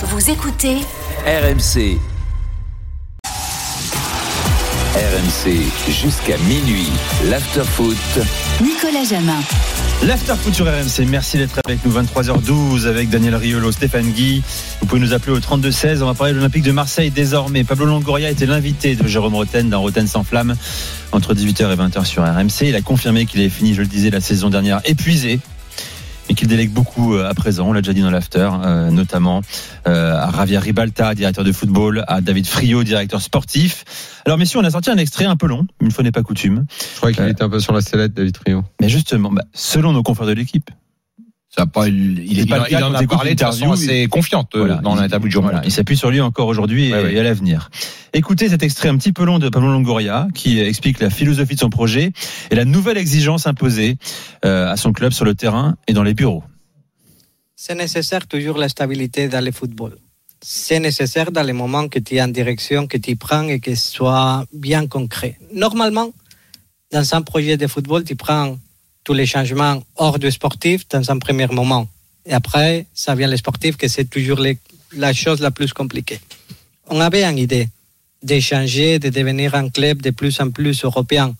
Vous écoutez RMC. RMC jusqu'à minuit. L'afterfoot. Nicolas Jamin. L'afterfoot sur RMC, merci d'être avec nous 23h12 avec Daniel Riolo, Stéphane Guy. Vous pouvez nous appeler au 32-16. On va parler de l'Olympique de Marseille désormais. Pablo Longoria était l'invité de Jérôme Roten dans Roten sans flamme entre 18h et 20h sur RMC. Il a confirmé qu'il avait fini, je le disais, la saison dernière épuisé et qu'il délègue beaucoup euh, à présent, on l'a déjà dit dans l'after, euh, notamment euh, à Javier Ribalta, directeur de football, à David Friot, directeur sportif. Alors messieurs, on a sorti un extrait un peu long, une fois n'est pas coutume. Je crois qu'il était un peu sur la sellette, David Friot. Mais justement, bah, selon nos confrères de l'équipe, ça pas, il, il, C'est pas il cas en a parlé de façon assez confiante euh, Voilà. dans Il- l'interview de journal. Voilà, il s'appuie sur lui encore aujourd'hui et, Ouais, et à l'avenir. Écoutez cet extrait un petit peu long de Pablo Longoria qui explique la philosophie de son projet et la nouvelle exigence imposée euh, à son club sur le terrain et dans les bureaux. C'est nécessaire toujours la stabilité dans le football. C'est nécessaire dans les moments que tu es en direction, que tu prends et que ce soit bien concret. Normalement, dans un projet de football, tu prends tous les changements hors du sportif dans un premier moment. Et après, ça vient le sportif, que c'est toujours les- la chose la plus compliquée. On avait une idée d'échanger, de devenir un club de plus en plus européen.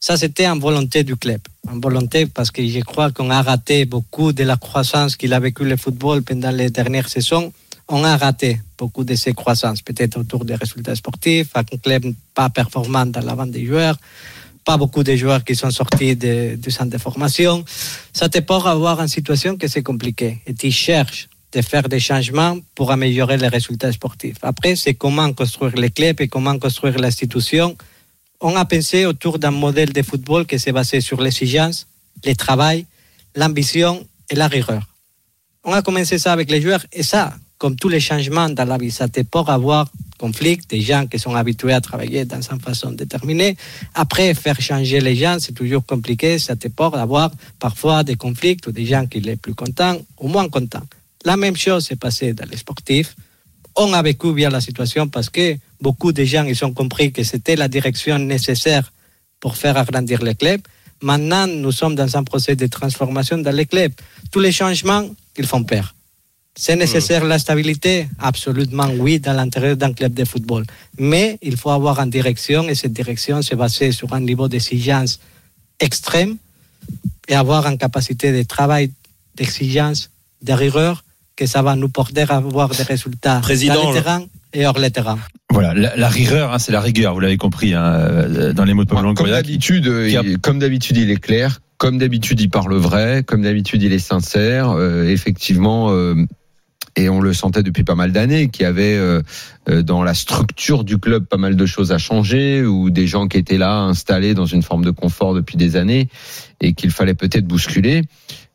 Ça, c'était en volonté du club. En volonté parce que je crois qu'on a raté beaucoup de la croissance qu'il a vécu le football pendant les dernières saisons. On a raté beaucoup de ces croissances, peut-être autour des résultats sportifs, un club pas performant dans la vente des joueurs, pas beaucoup de joueurs qui sont sortis de- du centre de formation. Ça te porte à avoir une situation que c'est compliqué. Et tu cherches de faire des changements pour améliorer les résultats sportifs. Après, c'est comment construire les clubs et comment construire l'institution on a pensé autour d'un modèle de football qui s'est basé sur l'exigence, le travail, l'ambition et la rigueur. On a commencé ça avec les joueurs et ça, comme tous les changements dans la vie, ça te porte à avoir conflit, des gens qui sont habitués à travailler dans une façon déterminée. Après, faire changer les gens, c'est toujours compliqué, ça te porte à avoir parfois des conflits ou des gens qui sont plus contents ou moins contents. La même chose s'est passée dans les sportifs on a vécu bien la situation parce que beaucoup de gens ils ont compris que c'était la direction nécessaire pour faire agrandir les clubs. Maintenant, nous sommes dans un procès de transformation dans les clubs. Tous les changements, ils font peur. C'est nécessaire la stabilité Absolument oui, dans l'intérieur d'un club de football. Mais il faut avoir une direction et cette direction se baser sur un niveau d'exigence extrême et avoir une capacité de travail, d'exigence, de rigueur que ça va nous porter à avoir des résultats Président, dans le terrain et hors le terrain. Voilà, la, la rigueur, hein, c'est la rigueur, vous l'avez compris hein, euh, dans les mots de Pablo Comme Longoria. qui- d'habitude, il- comme d'habitude, il est clair. Comme d'habitude, il parle vrai. Comme d'habitude, il est sincère. Euh, effectivement, euh, et on le sentait depuis pas mal d'années, qu'il y avait euh, euh, dans la structure du club pas mal de choses à changer, ou des gens qui étaient là installés dans une forme de confort depuis des années, et qu'il fallait peut-être bousculer.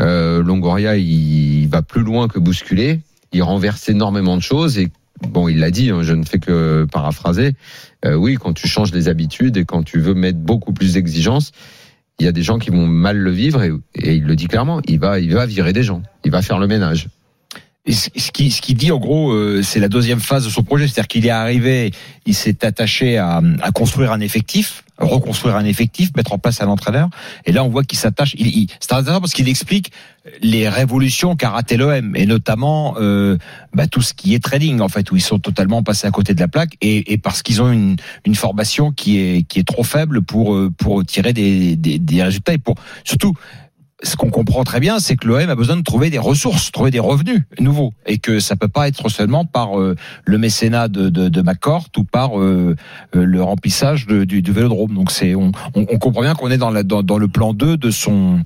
Euh, Longoria, il va plus loin que bousculer. Il renverse énormément de choses et bon, il l'a dit, hein, je ne fais que paraphraser. Oui, quand tu changes les habitudes et quand tu veux mettre beaucoup plus d'exigences, il y a des gens qui vont mal le vivre et, et il le dit clairement. Il va, il va virer des gens. Il va faire le ménage. Ce qui, ce qui dit en gros, euh, c'est la deuxième phase de son projet, c'est-à-dire qu'il est arrivé, il s'est attaché à, à construire un effectif, reconstruire un effectif, mettre en place un entraîneur, et là on voit qu'il s'attache. Il, il- c'est intéressant parce qu'il explique les révolutions qu'a raté l'OM, et notamment euh, bah, tout ce qui est trading en fait, où ils sont totalement passés à côté de la plaque, et, et parce qu'ils ont une, une formation qui est qui est trop faible pour euh, pour tirer des, des, des résultats et pour surtout ce qu'on comprend très bien, c'est que l'OM a besoin de trouver des ressources, trouver des revenus nouveaux, et que ça peut pas être seulement par euh, le mécénat de, de, de McCourt ou par euh, euh, le remplissage du, du Vélodrome. Donc c'est, on, on, on comprend bien qu'on est dans, la, dans, dans le plan 2 de son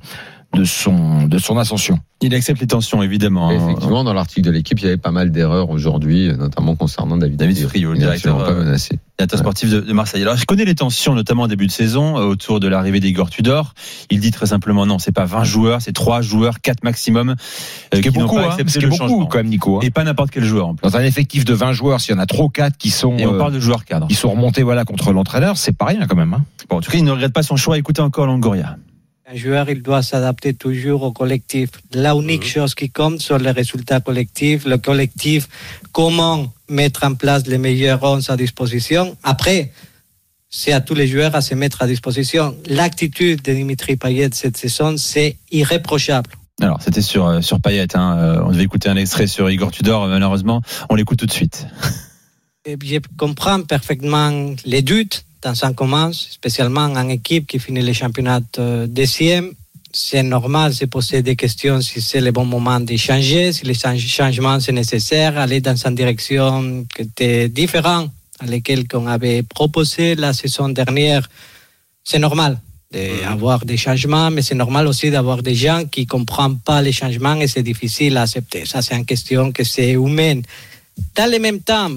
de son de son ascension. Il accepte les tensions, évidemment. Et hein. effectivement, dans l'article de l'équipe, il y avait pas mal d'erreurs aujourd'hui, notamment concernant David, David Friot, le directeur, pas euh, menacé. directeur sportif de, de Marseille. Alors, je connais les tensions, notamment au début de saison, euh, autour de l'arrivée d'Igor Tudor. Il dit très simplement non, c'est pas 20 joueurs, c'est 3 joueurs, 4 maximum. euh, Ce qui est qui beaucoup, pas hein, ce qui est le beaucoup quand même, Nico. hein. Et pas n'importe quel joueur en plus. Dans un effectif de 20 joueurs, s'il y en a trop 4 qui sont Et on euh, parle de joueurs cadres. qui sont remontés voilà contre l'entraîneur, c'est pas rien quand même. Hein. Bon, en tout cas, il ne regrette pas son choix. Écoutez encore Longoria. Un joueur, il doit s'adapter toujours au collectif. La unique chose qui compte sont les résultats collectifs, le collectif, comment mettre en place les meilleurs 11 à disposition. Après, c'est à tous les joueurs à se mettre à disposition. L'attitude de Dimitri Payet cette saison, c'est irréprochable. Alors, c'était sur, euh, sur Payet. Hein. Euh, On devait écouter un extrait sur Igor Tudor. Malheureusement, on l'écoute tout de suite. Et Je comprends parfaitement les doutes dans un commence, spécialement en équipe qui finit le championnat deuxième. C'est normal de se poser des questions si c'est le bon moment de changer, si les change- changements c'est nécessaire, aller dans une direction qui était différente à laquelle qu'on avait proposé la saison dernière. C'est normal d'avoir des changements, mais c'est normal aussi d'avoir des gens qui ne comprennent pas les changements et c'est difficile à accepter. Ça, c'est une question que c'est humaine. Dans le même temps,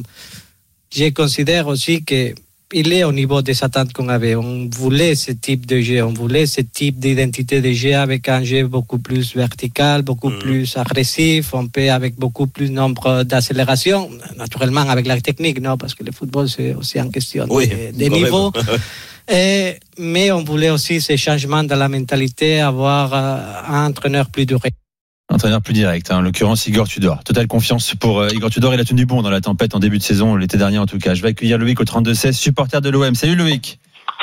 je considère aussi que il est au niveau des attentes qu'on avait. On voulait ce type de jeu, on voulait ce type d'identité de jeu avec un jeu beaucoup plus vertical, beaucoup plus agressif, on peut avec beaucoup plus nombre d'accélération, naturellement avec la technique, non, parce que le football c'est aussi en question Oui, de, de quand même. niveau. Et- mais on voulait aussi ces changements dans la mentalité, avoir euh, un entraîneur plus duré. Entraîneur plus direct, hein, en l'occurrence Igor Tudor. Totale confiance pour euh, Igor Tudor. Il a tenu bon dans la tempête en début de saison, l'été dernier en tout cas. Je vais accueillir Loïc au 32-16, supporter de l'OM. Salut Loïc.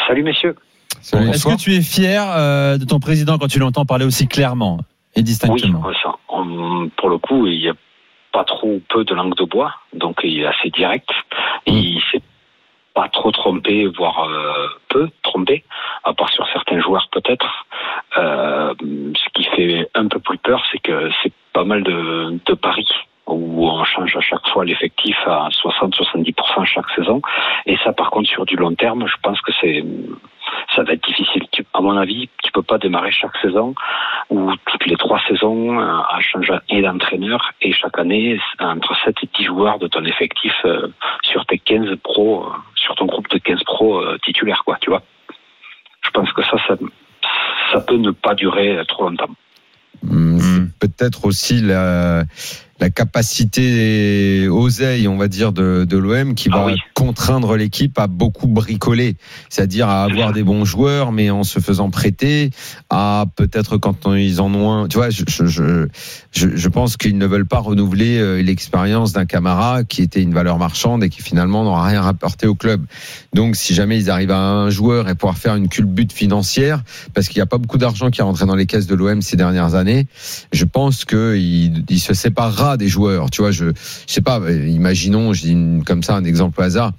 Salut messieurs. Salut. Est-ce que tu es fier euh, de ton président quand tu l'entends parler aussi clairement et Oui, distinctement ça, on- pour le coup, il n'y a pas trop peu de langue de bois, donc il est assez direct. Et il s'est pas trop trompé, voire euh, peu trompé, à part sur certains joueurs peut-être. Euh, ce qui fait un peu plus peur, c'est que c'est pas mal de, de paris où on change à chaque fois l'effectif à 60-70% chaque saison. Et ça, par contre, sur du long terme, je pense que c'est ça va être difficile. Tu- à mon avis, tu peux pas démarrer chaque saison ou toutes les trois saisons euh, à changer et d'entraîneur et chaque année entre 7 et 10 joueurs de ton effectif euh, sur tes 15 pros, euh, sur ton groupe de 15 pros euh, titulaires, quoi, tu vois. Je pense que ça, ça, ça peut ne pas durer euh, trop longtemps. C'est Hmm. Peut-être aussi la, la capacité oseille, on va dire, de, de l'OM qui Ah va oui. contraindre l'équipe à beaucoup bricoler, c'est-à-dire à avoir des bons joueurs, mais en se faisant prêter, à peut-être quand on- ils en ont un. Tu vois, je, je, je, je- pense qu'ils ne veulent pas renouveler euh, l'expérience d'un Camara qui était une valeur marchande et qui finalement n'aura rien rapporté au club. Donc, si jamais ils arrivent à un joueur et pouvoir faire une culbute financière, parce qu'il n'y a pas beaucoup d'argent qui est rentré dans les caisses de l'OM ces dernières années, je pense qu'il il se séparera des joueurs. Tu vois, je, je sais pas, euh, imaginons, je dis une- comme ça un exemple au hasard,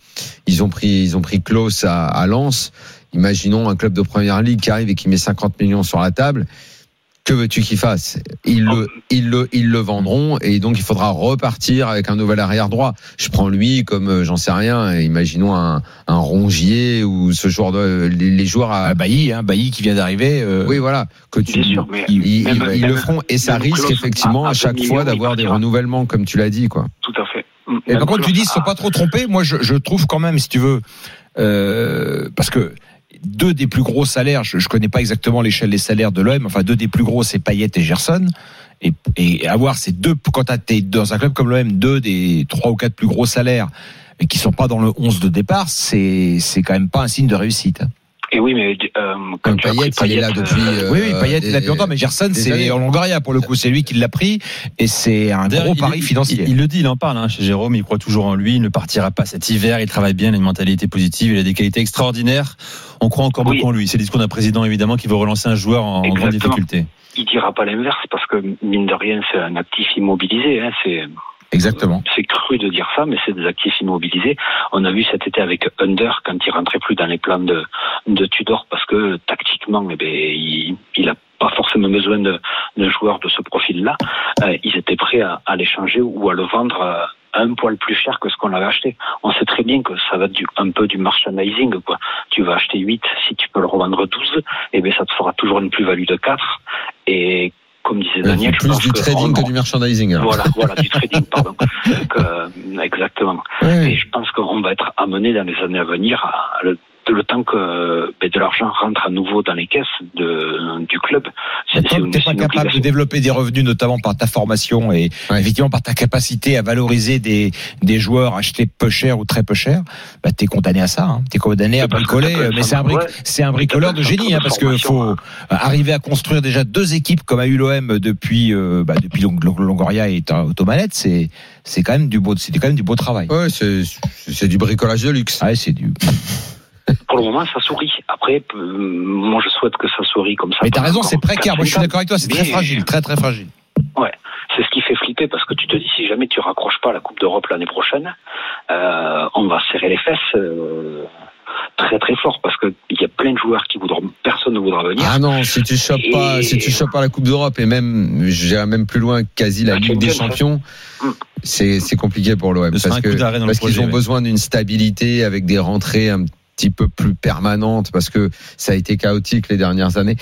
ils ont pris, ils ont pris Klaus à, à Lens. Imaginons un club de première ligue qui arrive et qui met 50 millions sur la table. Que veux-tu qu'ils fassent ils le, ils, le, ils le vendront et donc il faudra repartir avec un nouvel arrière droit. Je prends lui comme, euh, j'en sais rien, imaginons un, un Rongier ou ce genre de. Les, les joueurs à. Ah, Bailly, hein, Bailly qui vient d'arriver. euh, oui, voilà. Que tu, Bien sûr, mais ils, ils- même- ils même- le feront et ça risque effectivement à- à, à chaque 20 fois d'avoir des renouvellements comme tu l'as dit quoi. Tout à fait. Et par contre, tu dis, ils ne sont pas trop trompés. Moi, je, je trouve quand même, si tu veux, euh, parce que deux des plus gros salaires, je, je connais pas exactement l'échelle des salaires de l'OM, enfin deux des plus gros, c'est Payet et Gerson. Et, et avoir ces deux, quand tu es dans un club comme l'OM, deux des trois ou quatre plus gros salaires qui sont pas dans le 11 de départ, c'est quand même pas un signe de réussite. Et oui, mais euh, Comme tu as Payet, pris il est là depuis. euh, euh, oui, oui, Payet, il a plus longtemps, mais Gerson, c'est en Longoria pour le coup. C'est lui qui l'a pris et c'est un gros il- pari il- financier. Il, il le dit, il en parle hein, chez Jérôme, il croit toujours en lui, il ne partira pas cet hiver, il travaille bien, il a une mentalité positive, il a des qualités extraordinaires. On croit encore Oui. beaucoup en lui. C'est le discours d'un président évidemment qui veut relancer un joueur en, en grande difficulté. il dira pas l'inverse parce que mine de rien, c'est un actif immobilisé. Hein, c'est Exactement. C'est cru de dire ça, mais c'est des actifs immobilisés. On a vu cet été avec Under quand il rentrait plus dans les plans de, de Tudor parce que tactiquement, eh ben, il, il a pas forcément besoin de, de joueurs de ce profil-là. Euh, ils étaient prêts à, à l'échanger ou à le vendre euh, un poil plus cher que ce qu'on avait acheté. On sait très bien que ça va être du, un peu du merchandising. Quoi. Tu vas acheter 8, si tu peux le revendre 12, eh ben, ça te fera toujours une plus-value de 4. Et comme disait Euh, Daniel, je plus pense du que trading que du merchandising. alors. voilà, voilà, du trading, pardon. Donc, euh, exactement. Ouais. Et je pense qu'on va être amené dans les années à venir à le, de le temps que ben, de l'argent rentre à nouveau dans les caisses de, du club. C'est Tant que c'est pas capable de développer des revenus, notamment par ta formation et Ouais. effectivement par ta capacité à valoriser des, des joueurs achetés peu cher ou très peu cher, bah t'es condamné à ça. Hein. T'es condamné à bricoler. t'appelles Mais c'est un, bric- ouais. c'est un bricoleur de génie, hein, parce que faut euh, arriver à construire déjà deux équipes comme a eu l'OM depuis euh, bah, depuis Long- Long- Longoria et Automanette, c'est c'est quand même du beau, c'est quand même du beau travail. Ouais, c'est c'est du bricolage de luxe. Ah ouais, c'est du. Pour le moment, ça sourit. Après, moi, je souhaite que ça sourit comme ça. Mais t'as raison, c'est précaire. Moi, je suis d'accord avec toi, c'est très fragile, très très fragile. C'est ce qui fait flipper parce que tu te dis si jamais tu raccroches pas la Coupe d'Europe l'année prochaine, euh, on va serrer les fesses euh, très très fort parce que il y a plein de joueurs qui voudront, personne ne voudra venir. Ah non, si tu chopes pas, Et- si tu chopes pas la Coupe d'Europe et même, j'irais même plus loin, quasi la La Ligue des Champions, Mm. c'est c'est compliqué pour l'OM parce que parce qu'ils ont ouais. besoin d'une stabilité avec des rentrées un petit peu plus permanentes parce que ça a été chaotique les dernières années.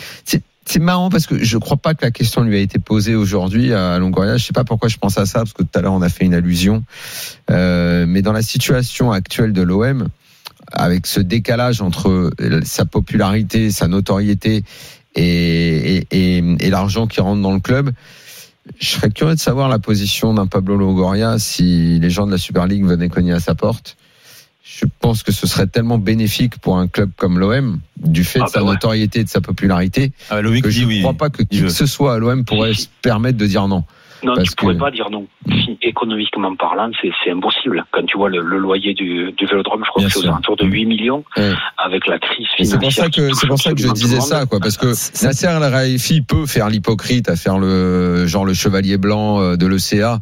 C'est marrant parce que je crois pas que la question lui a été posée aujourd'hui à Longoria. Je sais pas pourquoi je pense à ça parce que tout à l'heure on a fait une allusion. Euh, mais dans la situation actuelle de l'OM, avec ce décalage entre sa popularité, sa notoriété et- et l'argent qui rentre dans le club, je serais curieux de savoir la position d'un Pablo Longoria si les gens de la Super League venaient cogner à sa porte. Je pense que ce serait tellement bénéfique pour un club comme l'OM, du fait Ah de sa bah ouais. notoriété et de sa popularité, Ah, bah, que je ne oui. crois pas que qui que ce soit à l'OM pourrait se permettre de dire non. Non, Parce tu pourrais que- pas dire non. Si, économiquement parlant, c'est c'est impossible. Quand tu vois le, le loyer du, du Vélodrome, je crois Bien que c'est aux alentours de 8 millions Ouais. avec la crise Et financière. C'est pour ça que touche c'est pour ça que je disais ça quoi parce que C'est- Nasser El Khelaifi peut faire l'hypocrite à faire le genre le chevalier blanc euh, de l'ECA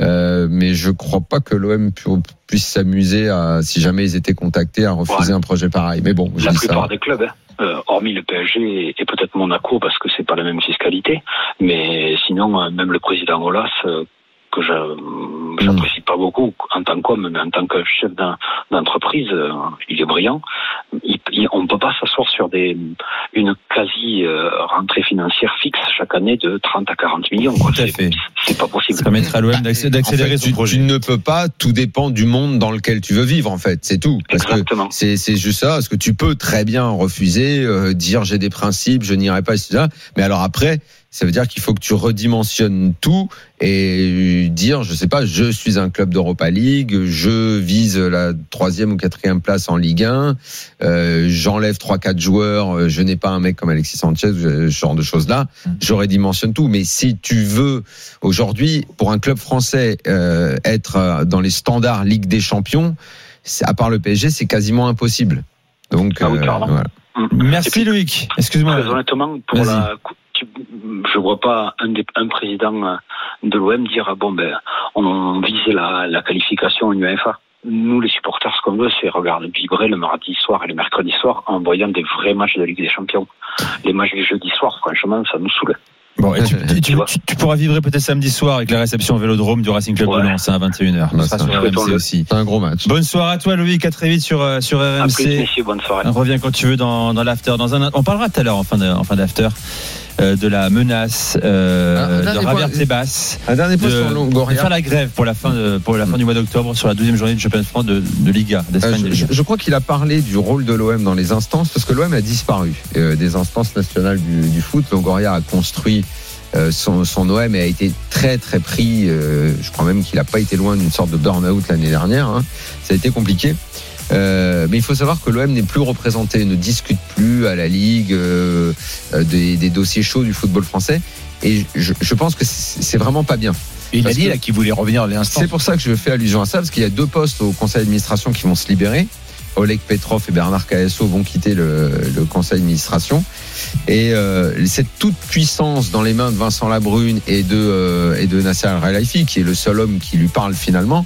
euh, mais je crois pas que l'OM pu- puisse s'amuser à si jamais ils étaient contactés à refuser Ouais. un projet pareil mais bon je La dis plupart ça des clubs, hein, euh, hormis le PSG et, peut-être Monaco parce que c'est pas la même fiscalité, mais sinon euh, même le président Olas euh, que Mm. je j'apprécie pas beaucoup en tant qu'homme, mais en tant que chef d'entreprise, euh, il est brillant. Il, on peut pas s'asseoir sur des une quasi euh, rentrée financière fixe chaque année de 30 à 40 millions. quoi. Tout à C'est- fait. C'est pas possible. Ça permettrait à l'OM d'accé- En d'accélérer fait, son tu, projet. tu ne peux pas, tout dépend du monde dans lequel tu veux vivre en fait, c'est tout. Parce que Exactement. c'est c'est juste ça, parce que tu peux très bien refuser, euh, dire j'ai des principes, je n'irai pas, etc. Mais alors après, ça veut dire qu'il faut que tu redimensionnes tout et dire, je sais pas, je suis un club d'Europa League, je vise la troisième ou quatrième place en Ligue 1, euh, j'enlève trois quatre joueurs, euh, je n'ai pas un mec comme Alexis Sanchez, euh, ce genre de choses là, je redimensionne tout. Mais si tu veux aujourd'hui, pour un club français, euh, être dans les standards Ligue des Champions, à part le PSG, c'est quasiment impossible. Donc, Ah oui, euh, clairement. voilà. Mm. Merci puis, Loïc. Excuse-moi. Très honnêtement, pour la, je vois pas un, des- un président euh, de l'OM dire ah bon ben on visait la, la qualification en UEFA. Nous les supporters, ce qu'on veut, c'est regarder vibrer le mardi soir et le mercredi soir en voyant des vrais matchs de Ligue des Champions. Les matchs du jeudi soir, franchement, ça nous saoule. Bon, et tu, tu- tu- vois. tu- tu pourras vivre peut-être samedi soir avec la réception au Vélodrome du Racing Club Ouais. de Lens hein, à 21h. Bah, Ce sera ça, sur RMC souhaitons-le. aussi. C'est un gros match. Bonne soirée à toi Loïc, à très vite sur, euh, sur RMC. messieurs, bonne soirée. On revient quand tu veux dans, dans l'after. Dans un, on parlera tout à l'heure en fin de- en fin d'after euh, de la menace euh, Ah, un de. Tebas Un dernier point de, sur de Longoria. faire la grève pour la fin de, pour la fin du mois d'octobre sur la deuxième journée du championnat de France de, de Liga Euh, de je, Liga. je- je crois qu'il a parlé du rôle de l'OM dans les instances parce que l'OM a disparu euh, des instances nationales du, du foot. Longoria a construit euh, son, son OM et a été très très pris. euh, je crois même qu'il n'a pas été loin d'une sorte de burn-out l'année dernière. hein. Ça a été compliqué. Euh, mais il faut savoir que l'OM n'est plus représenté, ne discute plus à la Ligue euh, euh, des, des dossiers chauds du football français. Et je, je pense que c'est vraiment pas bien. Et il a dit là qu'il voulait revenir à l'instant. C'est pour ça que je fais allusion à ça, parce qu'il y a deux postes au conseil d'administration qui vont se libérer. Oleg Petrov et Bernard Caesso vont quitter le, le conseil d'administration. Et euh, cette toute puissance dans les mains de Vincent Labrune et de, euh, et de Nasser Al-Khelaifi, qui est le seul homme qui lui parle finalement.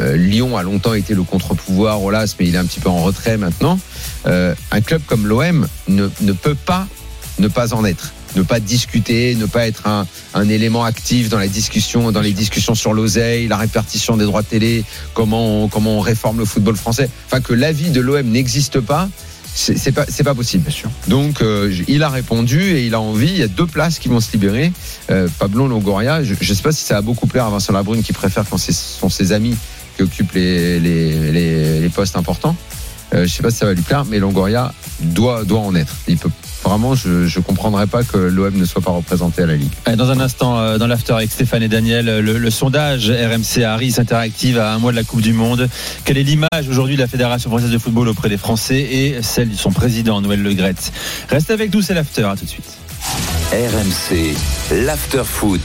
Euh, Lyon a longtemps été le contre-pouvoir, Olas, mais il est un petit peu en retrait maintenant. Euh, un club comme l'OM ne, ne peut pas ne pas en être, ne pas discuter, ne pas être un, un élément actif dans la discussion, dans les discussions sur l'oseille, la répartition des droits de télé, comment on, comment on réforme le football français. Enfin, que l'avis de l'OM n'existe pas, c'est pas, c'est pas possible. Bien sûr. Donc, euh, il a répondu et il a envie. Il y a deux places qui vont se libérer. Euh, Pablo Longoria, je ne sais pas si ça a beaucoup plaire à Vincent Labrune qui préfère quand ce sont ses amis qui occupent les, les, les, les postes importants. Euh, je sais pas si ça va lui plaire, mais Longoria doit, doit en être. Il peut vraiment, je ne comprendrais pas que l'OM ne soit pas représenté à la Ligue. Dans un instant, euh, dans l'after avec Stéphane et Daniel, le, le sondage RMC Harris Interactive à un mois de la Coupe du Monde. Quelle est l'image aujourd'hui de la Fédération française de football auprès des Français et celle de son président Noël Legrette Reste avec nous, c'est l'after. À tout de suite. RMC, l'after foot.